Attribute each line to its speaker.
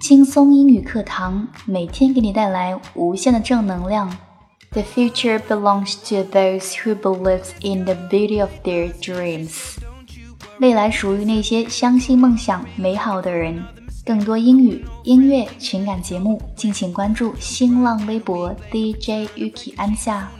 Speaker 1: 轻松英语课堂，每天给你带来无限的正能量。The future belongs to those who believe in the beauty of their dreams。未来属于那些相信梦想美好的人。更多英语、音乐、情感节目，敬请关注新浪微博 DJ Yuki 安夏。